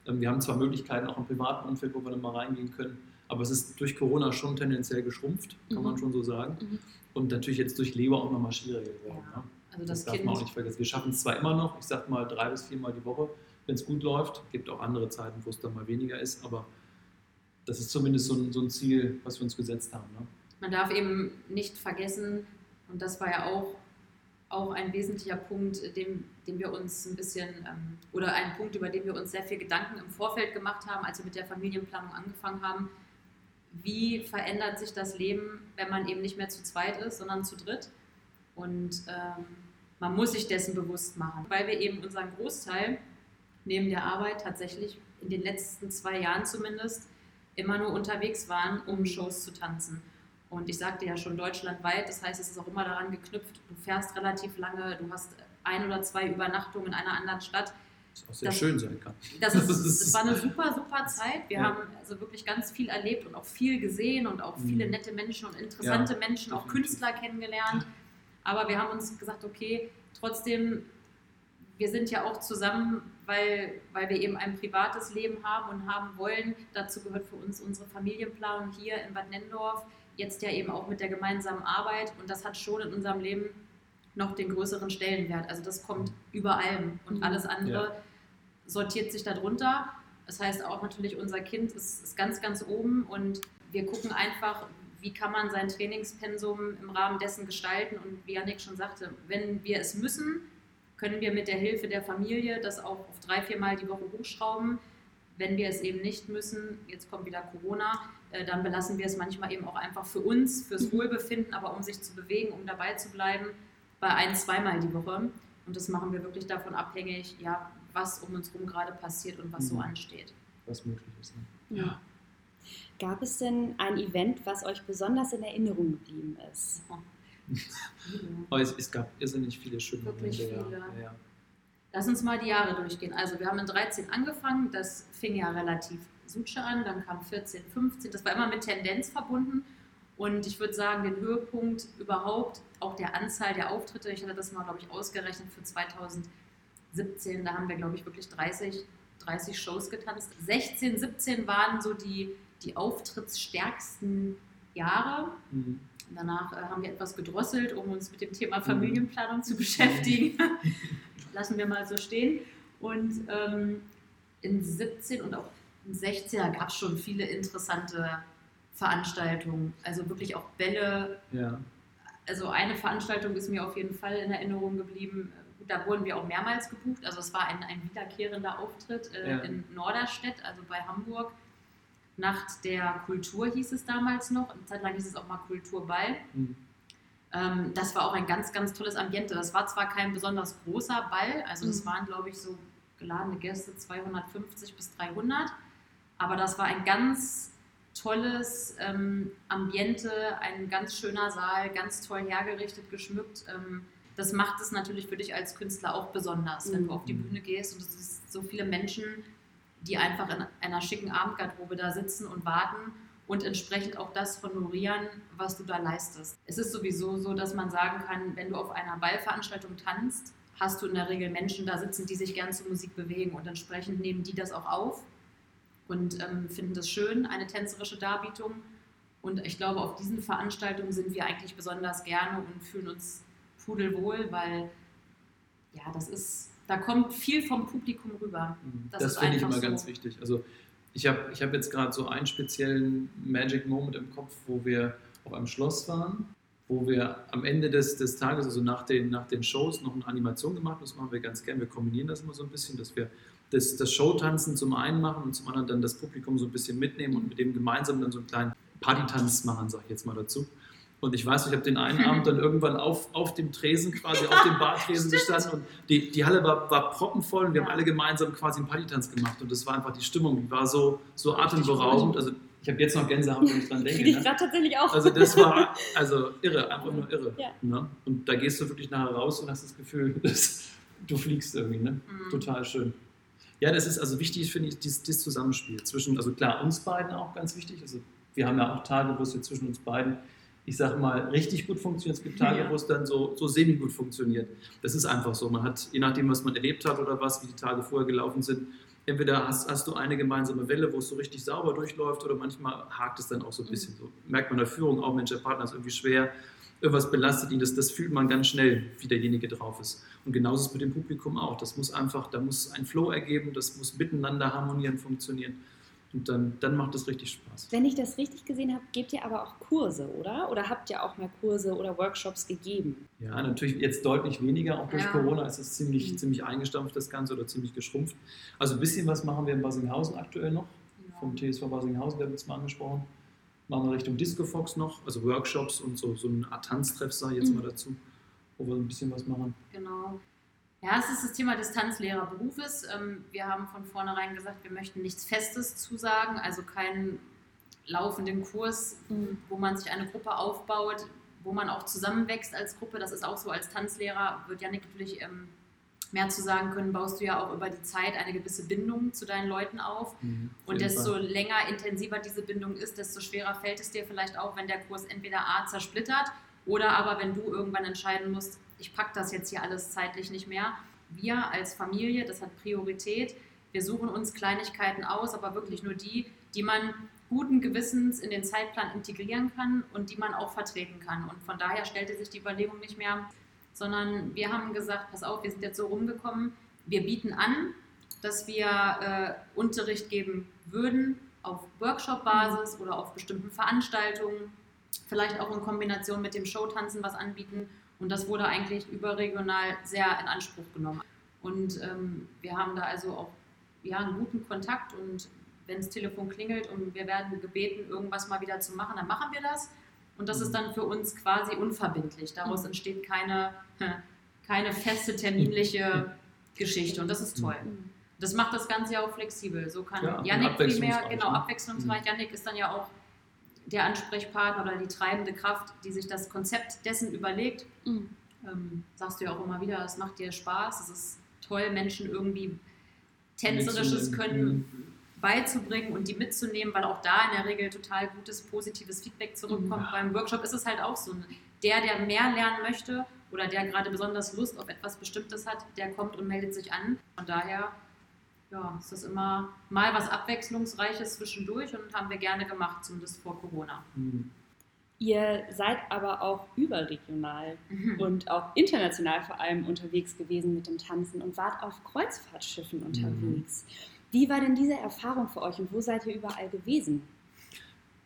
Ähm, wir haben zwar Möglichkeiten auch im privaten Umfeld, wo wir dann mal reingehen können, aber es ist durch Corona schon tendenziell geschrumpft, kann Mhm. man schon so sagen. Mhm. Und natürlich jetzt durch Leo auch nochmal schwieriger geworden. Ja. Ne? Also Das, das, darf Kind, man auch nicht vergessen. Wir schaffen es zwar immer noch, ich sag mal drei bis viermal die Woche, wenn es gut läuft. gibt auch andere Zeiten, wo es dann mal weniger ist, aber das ist zumindest so ein, so ein Ziel, was wir uns gesetzt haben. Ne? man darf eben nicht vergessen, und das war ja auch, auch ein wesentlicher Punkt, dem, dem wir uns ein bisschen, ähm, oder ein Punkt, über den wir uns sehr viel Gedanken im Vorfeld gemacht haben, als wir mit der Familienplanung angefangen haben. Wie verändert sich das Leben, wenn man eben nicht mehr zu zweit ist, sondern zu dritt? Und ähm, man muss sich dessen bewusst machen, weil wir eben unseren Großteil neben der Arbeit tatsächlich in den letzten zwei Jahren zumindest immer nur unterwegs waren, um Shows zu tanzen. Und ich sagte ja schon deutschlandweit, das heißt, es ist auch immer daran geknüpft, du fährst relativ lange, du hast ein oder zwei Übernachtungen in einer anderen Stadt. Was auch sehr Das- schön sein kann. Das, ist, das war eine super, super Zeit. Wir Ja. haben also wirklich ganz viel erlebt und auch viel gesehen und auch viele Mhm. nette Menschen und interessante Ja, Menschen, auch definitiv. Künstler kennengelernt. Aber wir haben uns gesagt, okay, trotzdem, wir sind ja auch zusammen, weil, weil wir eben ein privates Leben haben und haben wollen. Dazu gehört für uns unsere Familienplanung hier in Bad Nendorf, jetzt ja eben auch mit der gemeinsamen Arbeit. Und das hat schon in unserem Leben noch den größeren Stellenwert. Also das kommt über allem und Mhm. alles andere Ja. sortiert sich darunter. Das heißt auch natürlich, unser Kind ist, ist ganz, ganz oben und wir gucken einfach, wie kann man sein Trainingspensum im Rahmen dessen gestalten. Und wie Janik schon sagte, wenn wir es müssen, können wir mit der Hilfe der Familie das auch auf drei, viermal die Woche hochschrauben. Wenn wir es eben nicht müssen, jetzt kommt wieder Corona, äh, dann belassen wir es manchmal eben auch einfach für uns, fürs Wohlbefinden, aber um sich zu bewegen, um dabei zu bleiben, bei ein-, zweimal die Woche. Und das machen wir wirklich davon abhängig, ja, was um uns herum gerade passiert und was so Mhm. ansteht. Was möglich ist. Ne? Ja. Gab es denn ein Event, was euch besonders in Erinnerung geblieben ist? Aber es, es gab irrsinnig viele schöne Wirklich Momente. viele. Ja. Ja, ja. Lass uns mal die Jahre durchgehen. Also wir haben in 13 angefangen, das fing ja relativ Suche an, dann kam 14, 15, das war immer mit Tendenz verbunden. Und ich würde sagen, den Höhepunkt überhaupt, auch der Anzahl der Auftritte, ich hatte das mal, glaube ich, ausgerechnet für 2017, da haben wir, glaube ich, wirklich 30, 30 Shows getanzt. 16, 17 waren so die, die auftrittsstärksten Jahre. Mhm. Danach äh, haben wir etwas gedrosselt, um uns mit dem Thema Familienplanung zu beschäftigen. Lassen wir mal so stehen. Und ähm, in 17 und auch in 16 gab es schon viele interessante Veranstaltungen. Also wirklich auch Bälle. ja. Also eine Veranstaltung ist mir auf jeden Fall in Erinnerung geblieben. Da wurden wir auch mehrmals gebucht. Also es war ein, ein wiederkehrender Auftritt äh, Ja. in Norderstedt, also bei Hamburg. Nacht der Kultur hieß es damals noch. Eine Zeit lang hieß es auch mal Kulturball. Mhm. Ähm, das war auch ein ganz, ganz tolles Ambiente. Das war zwar kein besonders großer Ball, also es Mhm. waren, glaube ich, so geladene Gäste 250 bis 300, aber das war ein ganz tolles ähm, Ambiente, ein ganz schöner Saal, ganz toll hergerichtet, geschmückt. Ähm, das macht es natürlich für dich als Künstler auch besonders, wenn du auf die Mhm. Bühne gehst und es ist so viele Menschen, die einfach in einer schicken Abendgarderobe da sitzen und warten und entsprechend auch das honorieren, was du da leistest. Es ist sowieso so, dass man sagen kann, wenn du auf einer Ballveranstaltung tanzt, hast du in der Regel Menschen da sitzen, die sich gern zur Musik bewegen und entsprechend nehmen die das auch auf und ähm, finden das schön, eine tänzerische Darbietung. Und ich glaube, auf diesen Veranstaltungen sind wir eigentlich besonders gerne und fühlen uns pudelwohl, weil ja, das ist, da kommt viel vom Publikum rüber. Das Das, ist finde ich immer ganz so. wichtig. Also ich habe ich hab jetzt gerade so einen speziellen Magic Moment im Kopf, wo wir auf einem Schloss waren, wo wir am Ende des, des Tages, also nach den, nach den Shows, noch eine Animation gemacht haben. Das machen wir ganz gern. Wir kombinieren das immer so ein bisschen, dass wir das, das Showtanzen zum einen machen und zum anderen dann das Publikum so ein bisschen mitnehmen und mit dem gemeinsam dann so einen kleinen Partytanz machen, sage ich jetzt mal dazu. Und ich weiß, ich habe den einen Abend dann irgendwann auf, auf dem Tresen, quasi auf dem Bartresen gestanden und die, die Halle war, war proppenvoll und wir haben alle gemeinsam quasi einen Partytanz gemacht und das war einfach die Stimmung, die war so, so atemberaubend. Also ich habe jetzt noch Gänsehaut, wenn ich dran denke. ich Ne? gerade tatsächlich auch. Also das war also irre, einfach nur irre. Ja. Ne? Und da gehst du wirklich nachher raus und hast das Gefühl, dass du fliegst irgendwie. Ne? Mhm. Total schön. Ja, das ist also wichtig, finde ich, dieses, dieses Zusammenspiel zwischen, also klar, uns beiden auch ganz wichtig. Also wir haben ja auch Tage, wo es jetzt zwischen uns beiden, ich sage mal, richtig gut funktioniert. Es gibt Tage, Ja. wo es dann so, so semi-gut funktioniert. Das ist einfach so. Man hat, je nachdem, was man erlebt hat oder was, wie die Tage vorher gelaufen sind, entweder hast, hast du eine gemeinsame Welle, wo es so richtig sauber durchläuft, oder manchmal hakt es dann auch so ein bisschen. So merkt man in der Führung auch, Mensch, der Partner ist irgendwie schwer, irgendwas belastet ihn, das, das fühlt man ganz schnell, wie derjenige drauf ist. Und genauso ist es mit dem Publikum auch. Das muss einfach, da muss ein Flow ergeben, das muss miteinander harmonieren, funktionieren. Und dann, dann macht es richtig Spaß. Wenn ich das richtig gesehen habe, gebt ihr aber auch Kurse, oder? Oder habt ihr auch mal Kurse oder Workshops gegeben? Ja, natürlich jetzt deutlich weniger, auch durch Ja. Corona ist es ziemlich, Mhm. ziemlich eingestampft, das Ganze, oder ziemlich geschrumpft. Also ein bisschen was machen wir in Basinghausen aktuell noch. vom TSV Basinghausen, der hat uns mal angesprochen. Machen wir Richtung Disco Fox noch, also Workshops und so, so eine Art Tanztreff, sage ich jetzt Mhm. mal dazu, wo wir ein bisschen was machen. Genau. Ja, es ist das Thema des Tanzlehrerberufes. Ähm, Wir haben von vornherein gesagt, wir möchten nichts Festes zusagen, also keinen laufenden Kurs, wo man sich eine Gruppe aufbaut, wo man auch zusammenwächst als Gruppe. Das ist auch so als Tanzlehrer, wird Janik natürlich ähm, mehr zu sagen können, baust du ja auch über die Zeit eine gewisse Bindung zu deinen Leuten auf. Mhm, Und desto Fall. länger, intensiver diese Bindung ist, desto schwerer fällt es dir vielleicht auch, wenn der Kurs entweder A zersplittert Oder aber wenn du irgendwann entscheiden musst, ich packe das jetzt hier alles zeitlich nicht mehr. Wir als Familie, das hat Priorität. Wir suchen uns Kleinigkeiten aus, aber wirklich nur die, die man guten Gewissens in den Zeitplan integrieren kann und die man auch vertreten kann. Und von daher stellte sich die Überlegung nicht mehr, sondern wir haben gesagt, pass auf, wir sind jetzt so rumgekommen, wir bieten an, dass wir äh, Unterricht geben würden auf Workshop-Basis oder auf bestimmten Veranstaltungen, vielleicht auch in Kombination mit dem Showtanzen was anbieten. Und das wurde eigentlich überregional sehr in Anspruch genommen. Und ähm, wir haben da also auch ja, einen guten Kontakt und wenn das Telefon klingelt und wir werden gebeten, irgendwas mal wieder zu machen, dann machen wir das. Und das ist mhm. dann für uns quasi unverbindlich. Daraus mhm. entsteht keine, keine feste terminliche Geschichte und das ist toll. Mhm. Das macht das Ganze ja auch flexibel. So kann ja, Yannick primär, genau, ne? abwechslungsreich. Yannick ist dann ja auch der Ansprechpartner oder die treibende Kraft, die sich das Konzept dessen überlegt. Mhm. Ähm, sagst du ja auch immer wieder, es macht dir Spaß, es ist toll, Menschen irgendwie tänzerisches Können beizubringen und die mitzunehmen, weil auch da in der Regel total gutes, positives Feedback zurückkommt. Ja. Beim Workshop ist es halt auch so. Der, der mehr lernen möchte oder der gerade besonders Lust auf etwas Bestimmtes hat, der kommt und meldet sich an. Von daher ja, ist das immer mal was Abwechslungsreiches zwischendurch und haben wir gerne gemacht, zumindest vor Corona. Mhm. Ihr seid aber auch überregional mhm. und auch international vor allem unterwegs gewesen mit dem Tanzen und wart auf Kreuzfahrtschiffen mhm. unterwegs. Mhm. Wie war denn diese Erfahrung für euch und wo seid ihr überall gewesen?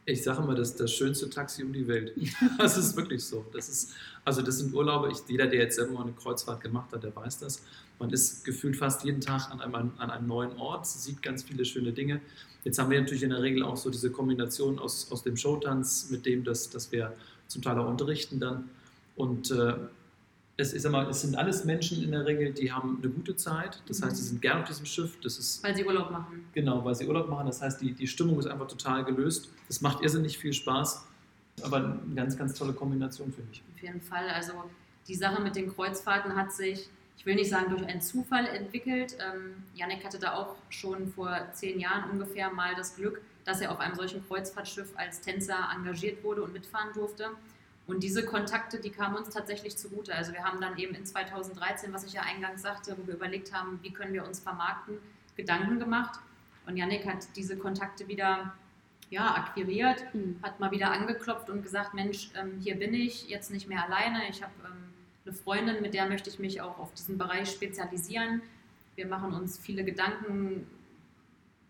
Ich sage immer, das ist das schönste Taxi um die Welt. Das ist wirklich so. Das ist, also das sind Urlaube, ich, jeder, der jetzt selber mal eine Kreuzfahrt gemacht hat, der weiß das. Man ist gefühlt fast jeden Tag an einem, an einem neuen Ort, sieht ganz viele schöne Dinge. Jetzt haben wir natürlich in der Regel auch so diese Kombination aus, aus dem Showtanz mit dem, dass, dass wir zum Teil auch unterrichten dann. Und äh, es, ist immer, es sind alles Menschen in der Regel, die haben eine gute Zeit. Das heißt, sie sind gerne auf diesem Schiff. Das ist, weil sie Urlaub machen. Genau, weil sie Urlaub machen. Das heißt, die, die Stimmung ist einfach total gelöst. Das macht irrsinnig viel Spaß. Aber eine ganz, ganz tolle Kombination, finde ich. Auf jeden Fall. Also die Sache mit den Kreuzfahrten hat sich, ich will nicht sagen durch einen Zufall entwickelt. Ähm, Janik hatte da auch schon vor zehn Jahren ungefähr mal das Glück, dass er auf einem solchen Kreuzfahrtschiff als Tänzer engagiert wurde und mitfahren durfte. Und diese Kontakte, die kamen uns tatsächlich zugute. Also wir haben dann eben in 2013, was ich ja eingangs sagte, wo wir überlegt haben, wie können wir uns vermarkten, Gedanken gemacht. Und Yannick hat diese Kontakte wieder ja, akquiriert, mhm. hat mal wieder angeklopft und gesagt, Mensch, ähm, hier bin ich, jetzt nicht mehr alleine. Ich habe ähm, eine Freundin, mit der möchte ich mich auch auf diesen Bereich spezialisieren. Wir machen uns viele Gedanken,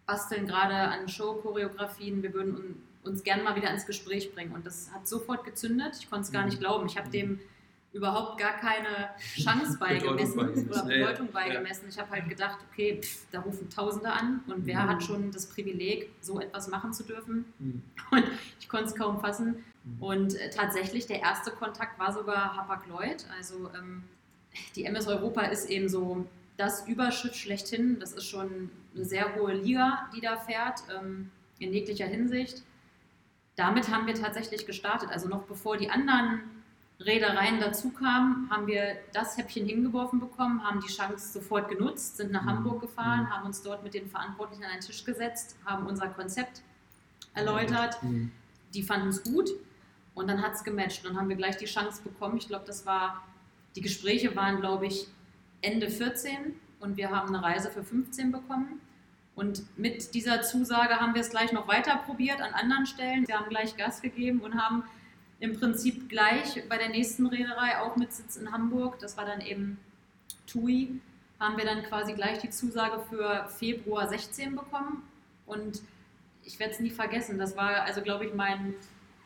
basteln gerade an Show-Choreografien. Wir würden uns gerne mal wieder ins Gespräch bringen. Und das hat sofort gezündet. Ich konnte es gar nicht mhm. glauben. Ich habe dem überhaupt gar keine Chance beigemessen oder Bedeutung beigemessen. Ich habe halt gedacht, okay, pff, da rufen Tausende an und wer mhm. hat schon das Privileg, so etwas machen zu dürfen? Mhm. Und ich konnte es kaum fassen. Mhm. Und äh, tatsächlich, der erste Kontakt war sogar Hapag-Lloyd. Also ähm, die MS Europa ist eben so das Überschiff schlechthin. Das ist schon eine sehr hohe Liga, die da fährt, ähm, in jeglicher Hinsicht damit haben wir tatsächlich gestartet. Also noch bevor die anderen Reedereien dazu kamen, haben wir das Häppchen hingeworfen bekommen, haben die Chance sofort genutzt, sind nach mhm. Hamburg gefahren, mhm. haben uns dort mit den Verantwortlichen an einen Tisch gesetzt, haben unser Konzept erläutert. Mhm. Die fanden es gut und dann hat es gematcht. Und dann haben wir gleich die Chance bekommen. Ich glaube, das war, die Gespräche waren, glaube ich, Ende 14 und wir haben eine Reise für 15 bekommen. Und mit dieser Zusage haben wir es gleich noch weiter probiert an anderen Stellen. Wir haben gleich Gas gegeben und haben im Prinzip gleich bei der nächsten Reederei, auch mit Sitz in Hamburg, das war dann eben TUI, haben wir dann quasi gleich die Zusage für Februar 16 bekommen. Und ich werde es nie vergessen, das war also, glaube ich, mein,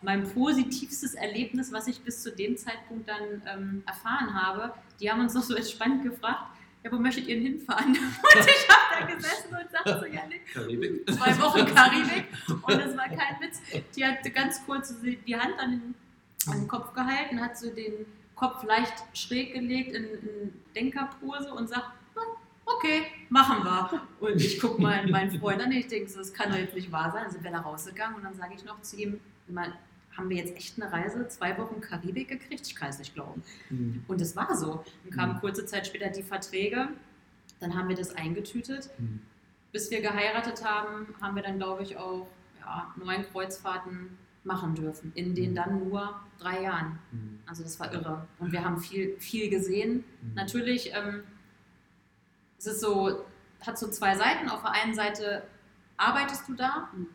mein positivstes Erlebnis, was ich bis zu dem Zeitpunkt dann ähm, erfahren habe. Die haben uns noch so entspannt gefragt, ja, wo möchtet ihr hinfahren? Und ich habe da gesessen und sagte so, ja, Karibik. zwei Wochen Karibik. Und das war kein Witz. Die hat ganz kurz die Hand an den, an den Kopf gehalten, hat so den Kopf leicht schräg gelegt in, in Denkerpose und sagt, okay, machen wir. Und ich gucke mal meinen Freund an, ich denke, das kann doch jetzt nicht wahr sein. Dann sind wir da rausgegangen und dann sage ich noch zu ihm, haben wir jetzt echt eine Reise, zwei Wochen Karibik gekriegt? Ich kann es nicht glauben. Mhm. Und es war so. Dann kamen mhm. kurze Zeit später die Verträge, dann haben wir das eingetütet. Mhm. Bis wir geheiratet haben, haben wir dann, glaube ich, auch ja, neun Kreuzfahrten machen dürfen. In den dann nur drei Jahren. Mhm. Also das war irre. Und wir haben viel, viel gesehen. Mhm. Natürlich, ähm, es ist so, hat so zwei Seiten. Auf der einen Seite arbeitest du da, äh,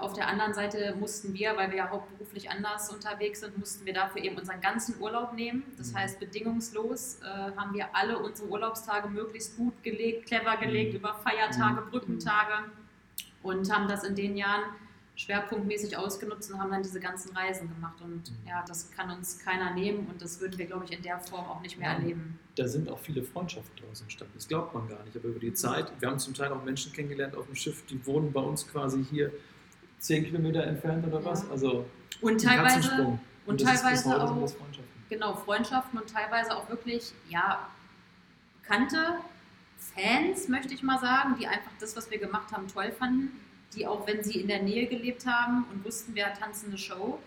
auf der anderen Seite mussten wir, weil wir ja hauptberuflich anders unterwegs sind, mussten wir dafür eben unseren ganzen Urlaub nehmen. Das Mhm. heißt, bedingungslos äh, haben wir alle unsere Urlaubstage möglichst gut gelegt, clever gelegt, Mhm. über Feiertage, Mhm. Brückentage und haben das in den Jahren schwerpunktmäßig ausgenutzt und haben dann diese ganzen Reisen gemacht. Und ja, das kann uns keiner nehmen und das würden wir, glaube ich, in der Form auch nicht mehr Ja. erleben. Da sind auch viele Freundschaften daraus entstanden. Das glaubt man gar nicht. Aber über die Zeit, wir haben zum Teil auch Menschen kennengelernt auf dem Schiff, die wohnen bei uns quasi hier zehn Kilometer entfernt oder was. Ja. Also Und ein teilweise, und bis teilweise auch Freundschaften. genau, Freundschaften und teilweise auch wirklich, ja, bekannte Fans, möchte ich mal sagen, die einfach das, was wir gemacht haben, toll fanden, die auch, wenn sie in der Nähe gelebt haben und wussten, wer tanzt eine Show,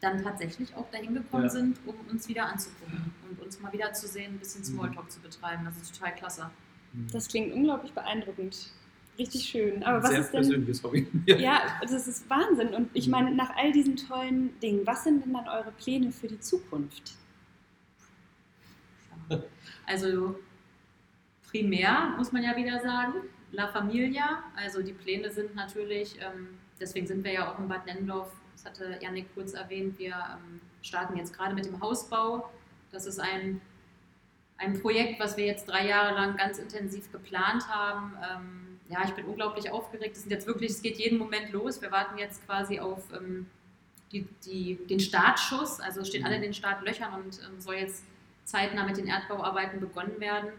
dann tatsächlich auch dahin gekommen Ja. sind, um uns wieder anzugucken und uns mal wieder zu sehen, ein bisschen Mhm. Smalltalk zu betreiben. Das ist total klasse. Mhm. Das klingt unglaublich beeindruckend. Richtig schön. Aber was Sehr ist denn. persönliches Hobby. Ja, das ist Wahnsinn. Und ich Mhm. meine, nach all diesen tollen Dingen, was sind denn dann eure Pläne für die Zukunft? Also primär muss man ja wieder sagen, La Familia. Also die Pläne sind natürlich, ähm, deswegen sind wir ja auch in Bad Nennendorf, das hatte Janik kurz erwähnt, wir ähm, starten jetzt gerade mit dem Hausbau. Das ist ein, ein Projekt, was wir jetzt drei Jahre lang ganz intensiv geplant haben. Ja, ich bin unglaublich aufgeregt. Es sind jetzt wirklich, es geht jeden Moment los. Wir warten jetzt quasi auf ähm, die, die, den Startschuss. Also stehen alle in den Startlöchern und ähm, soll jetzt zeitnah mit den Erdbauarbeiten begonnen werden.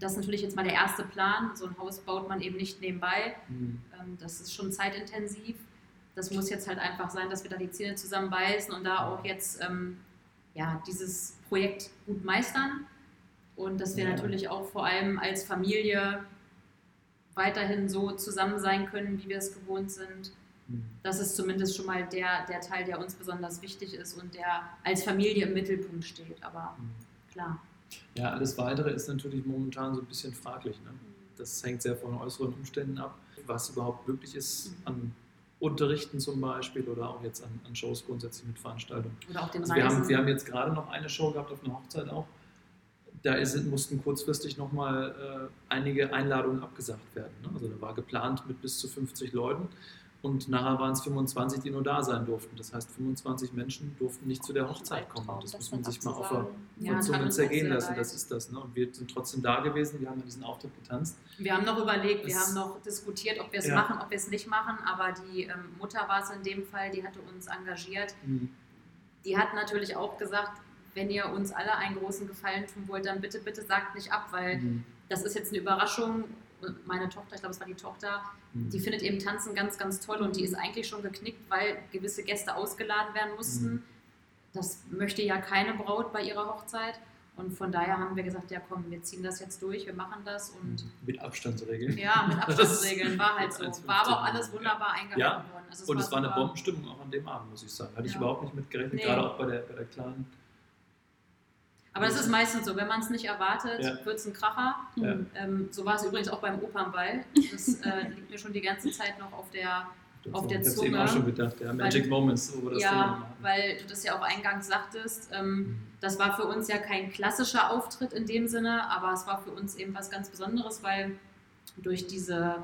Das ist natürlich jetzt mal der erste Plan. So ein Haus baut man eben nicht nebenbei. Mhm. Ähm, Das ist schon zeitintensiv. Das muss jetzt halt einfach sein, dass wir da die Zähne zusammenbeißen und da auch jetzt ähm, ja, dieses Projekt gut meistern. Und dass wir Ja. natürlich auch vor allem als Familie weiterhin so zusammen sein können, wie wir es gewohnt sind. Mhm. Das ist zumindest schon mal der, der Teil, der uns besonders wichtig ist und der als Familie im Mittelpunkt steht. Aber Mhm. klar. Ja, alles Weitere ist natürlich momentan so ein bisschen fraglich. Ne? Das hängt sehr von äußeren Umständen ab, was überhaupt möglich ist Mhm. an Unterrichten zum Beispiel oder auch jetzt an, an Shows grundsätzlich mit Veranstaltungen. Oder auch den Also wir, haben, wir haben jetzt gerade noch eine Show gehabt auf einer Hochzeit auch. Da ist, mussten kurzfristig nochmal äh, einige Einladungen abgesagt werden. Ne? Also da war geplant mit bis zu 50 Leuten und nachher waren es 25, die nur da sein durften. Das heißt, 25 Menschen durften nicht zu der Hochzeit kommen. Und das muss man sich mal auf der Ja, das Zunge zergehen lassen. Das ist das. Ne? Und wir sind trotzdem da gewesen. Wir haben diesen Auftritt getanzt. Wir haben noch überlegt, wir Es- haben noch diskutiert, ob wir es Ja. machen, ob wir es nicht machen, aber die ähm, Mutter war es in dem Fall, die hatte uns engagiert. Mhm. Die hat natürlich auch gesagt, wenn ihr uns alle einen großen Gefallen tun wollt, dann bitte, bitte sagt nicht ab, weil Mhm. das ist jetzt eine Überraschung. Meine Tochter, ich glaube, es war die Tochter, Mhm. die findet eben Tanzen ganz, ganz toll und die ist eigentlich schon geknickt, weil gewisse Gäste ausgeladen werden mussten. Mhm. Das möchte ja keine Braut bei ihrer Hochzeit. Und von daher haben wir gesagt, ja komm, wir ziehen das jetzt durch, wir machen das und mit Abstandsregeln. ja, mit Abstandsregeln war halt so. 1,50 War aber auch alles wunderbar eingehalten Ja. worden. Also Und es war eine. Bombenstimmung auch an dem Abend, muss ich sagen. Hatte ich Ja. überhaupt nicht mit gerechnet, Nee. gerade auch bei der, bei der kleinen. Aber das ist meistens so, wenn man es nicht erwartet, Ja. wird es ein Kracher. Ja. Ähm, so war es übrigens auch beim Opernball. Das äh, liegt mir schon die ganze Zeit noch auf der Auf der ich hab's eben Zunge. auch schon gedacht, ja. Magic Weil- Moments, wir das Ja, weil du das ja auch eingangs sagtest. Ähm, Mhm. das war für uns ja kein klassischer Auftritt in dem Sinne, aber es war für uns eben was ganz Besonderes, weil durch diese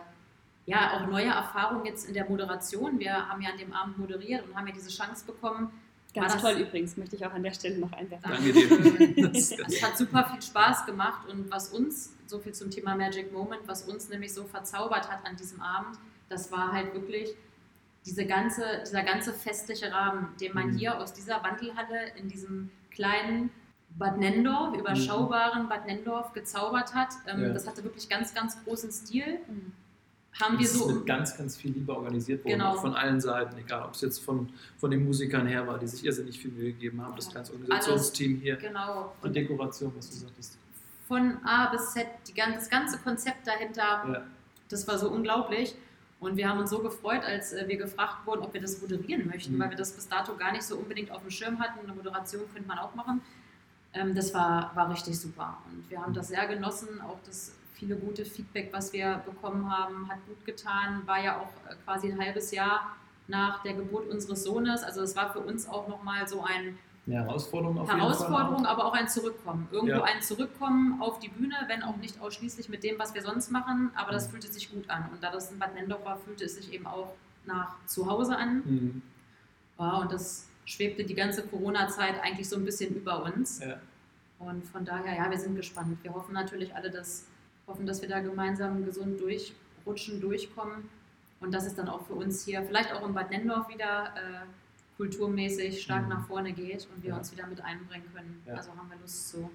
ja auch neue Erfahrung jetzt in der Moderation, wir haben ja an dem Abend moderiert und haben ja diese Chance bekommen. Ganz War das- toll übrigens, möchte ich auch an der Stelle noch einwerfen. Danke dir. Es hat super viel Spaß gemacht und was uns, so viel zum Thema Magic Moment, was uns nämlich so verzaubert hat an diesem Abend, das war halt wirklich diese ganze, dieser ganze festliche Rahmen, den man Mhm. hier aus dieser Wandelhalle in diesem kleinen Bad Nendorf, überschaubaren Bad Nendorf gezaubert hat. Ähm, Ja. Das hatte wirklich ganz, ganz großen Stil. Mhm. Haben wir Das so mit ganz, ganz viel Liebe organisiert worden, Genau. auch von allen Seiten, egal ob es jetzt von, von den Musikern her war, die sich irrsinnig viel Mühe gegeben haben, das ganze Organisationsteam hier, genau die Dekoration, was du sagtest. von A bis Z, die, das ganze Konzept dahinter, Ja. das war so unglaublich. Und wir haben uns so gefreut, als äh, wir gefragt wurden, ob wir das moderieren möchten, Mhm. weil wir das bis dato gar nicht so unbedingt auf dem Schirm hatten. Eine Moderation könnte man auch machen. Ähm, das war, war richtig super. Und wir haben Mhm. das sehr genossen. Auch das viele gute Feedback, was wir bekommen haben, hat gut getan. War ja auch äh, quasi ein halbes Jahr nach der Geburt unseres Sohnes. Also es war für uns auch nochmal so ein Eine Herausforderung auf Herausforderung, aber auch ein Zurückkommen. Irgendwo Ja. ein Zurückkommen auf die Bühne, wenn auch nicht ausschließlich mit dem, was wir sonst machen, aber das Mhm. fühlte sich gut an. Und da das in Bad Nendorf war, fühlte es sich eben auch nach zu Hause an. Mhm. Ja, und das schwebte die ganze Corona-Zeit eigentlich so ein bisschen über uns. Ja. Und von daher, ja, wir sind gespannt. Wir hoffen natürlich alle, dass, hoffen, dass wir da gemeinsam gesund durchrutschen, durchkommen. Und dass es dann auch für uns hier, vielleicht auch in Bad Nendorf wieder äh, kulturmäßig stark Mhm. nach vorne geht und wir Ja. uns wieder mit einbringen können. Ja. Also haben wir Lust zu.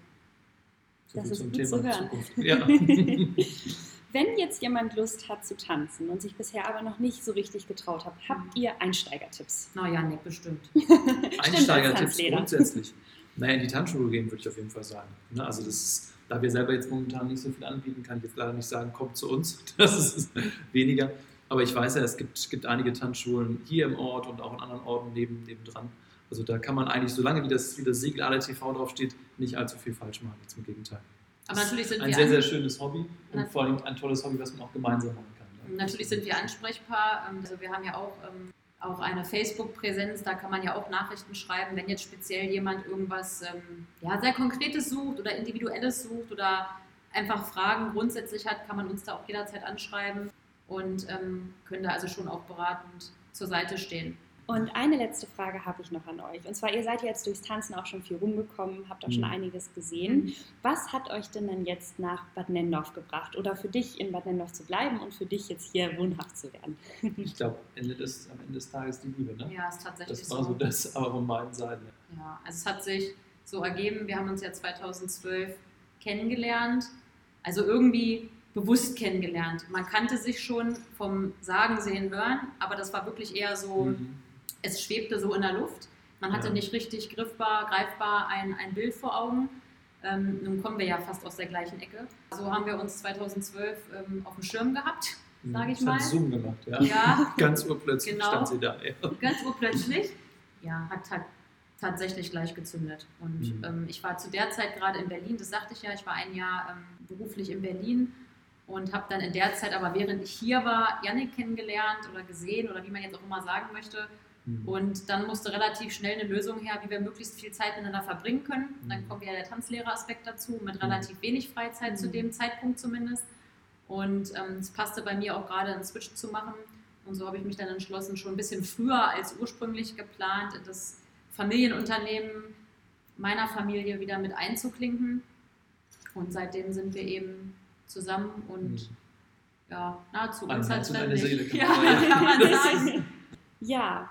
So Das ist zum gut zu Thema hören. Zukunft. Ja. Wenn jetzt jemand Lust hat zu tanzen und sich bisher aber noch nicht so richtig getraut hat, habt ihr Einsteigertipps? Na ja, Nick, bestimmt. Einsteigertipps grundsätzlich. Naja, in die Tanzschule gehen würde ich auf jeden Fall sagen. Ne, Also das ist, da wir selber jetzt momentan nicht so viel anbieten, kann ich jetzt leider nicht sagen, kommt zu uns. Das ist weniger. Aber ich weiß ja, es gibt, gibt einige Tanzschulen hier im Ort und auch in anderen Orten neben, nebendran. Also da kann man eigentlich, solange wie das, wie das Siegel ALTV draufsteht, nicht allzu viel falsch machen. Zum Gegenteil. Aber natürlich sind ein wir sehr, sehr schönes Hobby und vor allem ein tolles Hobby, was man auch gemeinsam machen kann. Ne? Natürlich sind wir Ansprechbar. Ähm, Also wir haben ja auch, ähm, auch eine Facebook-Präsenz, da kann man ja auch Nachrichten schreiben, wenn jetzt speziell jemand irgendwas ähm, ja, sehr Konkretes sucht oder Individuelles sucht oder einfach Fragen grundsätzlich hat, kann man uns da auch jederzeit anschreiben und ähm, können da also schon auch beratend zur Seite stehen. Und eine letzte Frage habe ich noch an euch. Und zwar, ihr seid jetzt durchs Tanzen auch schon viel rumgekommen, habt auch schon Mhm. einiges gesehen. Was hat euch denn dann jetzt nach Bad Nendorf gebracht? Oder für dich in Bad Nendorf zu bleiben und für dich jetzt hier wohnhaft zu werden? Ich glaube, am Ende des Tages die Liebe. Ne? Ja, ist tatsächlich Das war so das, aber von beiden Seiten. ja. Ja, also es hat sich so ergeben, wir haben uns ja 2012 kennengelernt, also irgendwie bewusst kennengelernt. Man kannte sich schon vom Sagen, Sehen, Hören, aber das war wirklich eher so, Mhm. Es schwebte so in der Luft. Man hatte Ja. nicht richtig griffbar, greifbar ein, ein Bild vor Augen. Ähm, nun kommen wir ja fast aus der gleichen Ecke. So haben wir uns 2012 ähm, auf dem Schirm gehabt, sage ich mal. hat Zoom gemacht, ja. Ja, Ganz urplötzlich Genau. stand sie da. Ja. ganz urplötzlich. Ja, hat, hat tatsächlich gleich gezündet. Und Mhm. ähm, ich war zu der Zeit gerade in Berlin, das sagte ich ja, ich war ein Jahr ähm, beruflich in Berlin und habe dann in der Zeit, aber während ich hier war, Yannick kennengelernt oder gesehen oder wie man jetzt auch immer sagen möchte. Mhm. Und dann musste relativ schnell eine Lösung her, wie wir möglichst viel Zeit miteinander verbringen können. Und dann Mhm. kommt ja der Tanzlehreraspekt dazu, mit relativ wenig Freizeit zu Mhm. dem Zeitpunkt zumindest. Und ähm, es passte bei mir auch gerade einen Switch zu machen. Und so habe ich mich dann entschlossen, schon ein bisschen früher als ursprünglich geplant, in das Familienunternehmen meiner Familie wieder mit einzuklinken. Und seitdem sind wir eben zusammen und Mhm. ja, nahezu unzertrennlich. Seele, Ja, kann man sagen. Ja,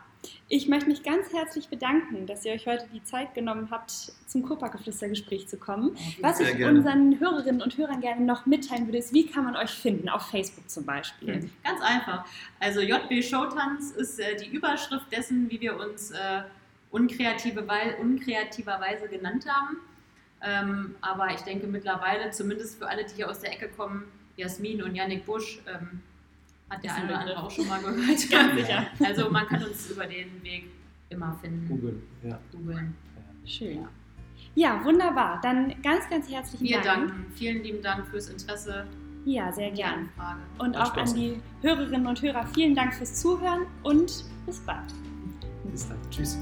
ich möchte mich ganz herzlich bedanken, dass ihr euch heute die Zeit genommen habt, zum Kurparkgeflüstergespräch zu kommen. Was ich gerne. unseren Hörerinnen und Hörern gerne noch mitteilen würde, ist, wie kann man euch finden? Auf Facebook zum Beispiel. Hm, Ganz einfach. Also JB Showtanz ist äh, die Überschrift dessen, wie wir uns äh, unkreative Wei unkreativerweise genannt haben. Ähm, aber ich denke mittlerweile, zumindest für alle, die hier aus der Ecke kommen, Jasmin und Yannick Busch, ähm, hat der eine ein oder andere auch schon mal gehört. Ganz sicher. Also man kann uns über den Weg immer finden. Google, ja. Googeln. Schön. Ja. Ja, wunderbar. Dann ganz, ganz herzlichen Wir Dank. danken. Vielen lieben Dank fürs Interesse. Ja, sehr und die gern. Anfrage. Und auch an die Hörerinnen und Hörer vielen Dank fürs Zuhören und bis bald. Bis dann. Tschüss.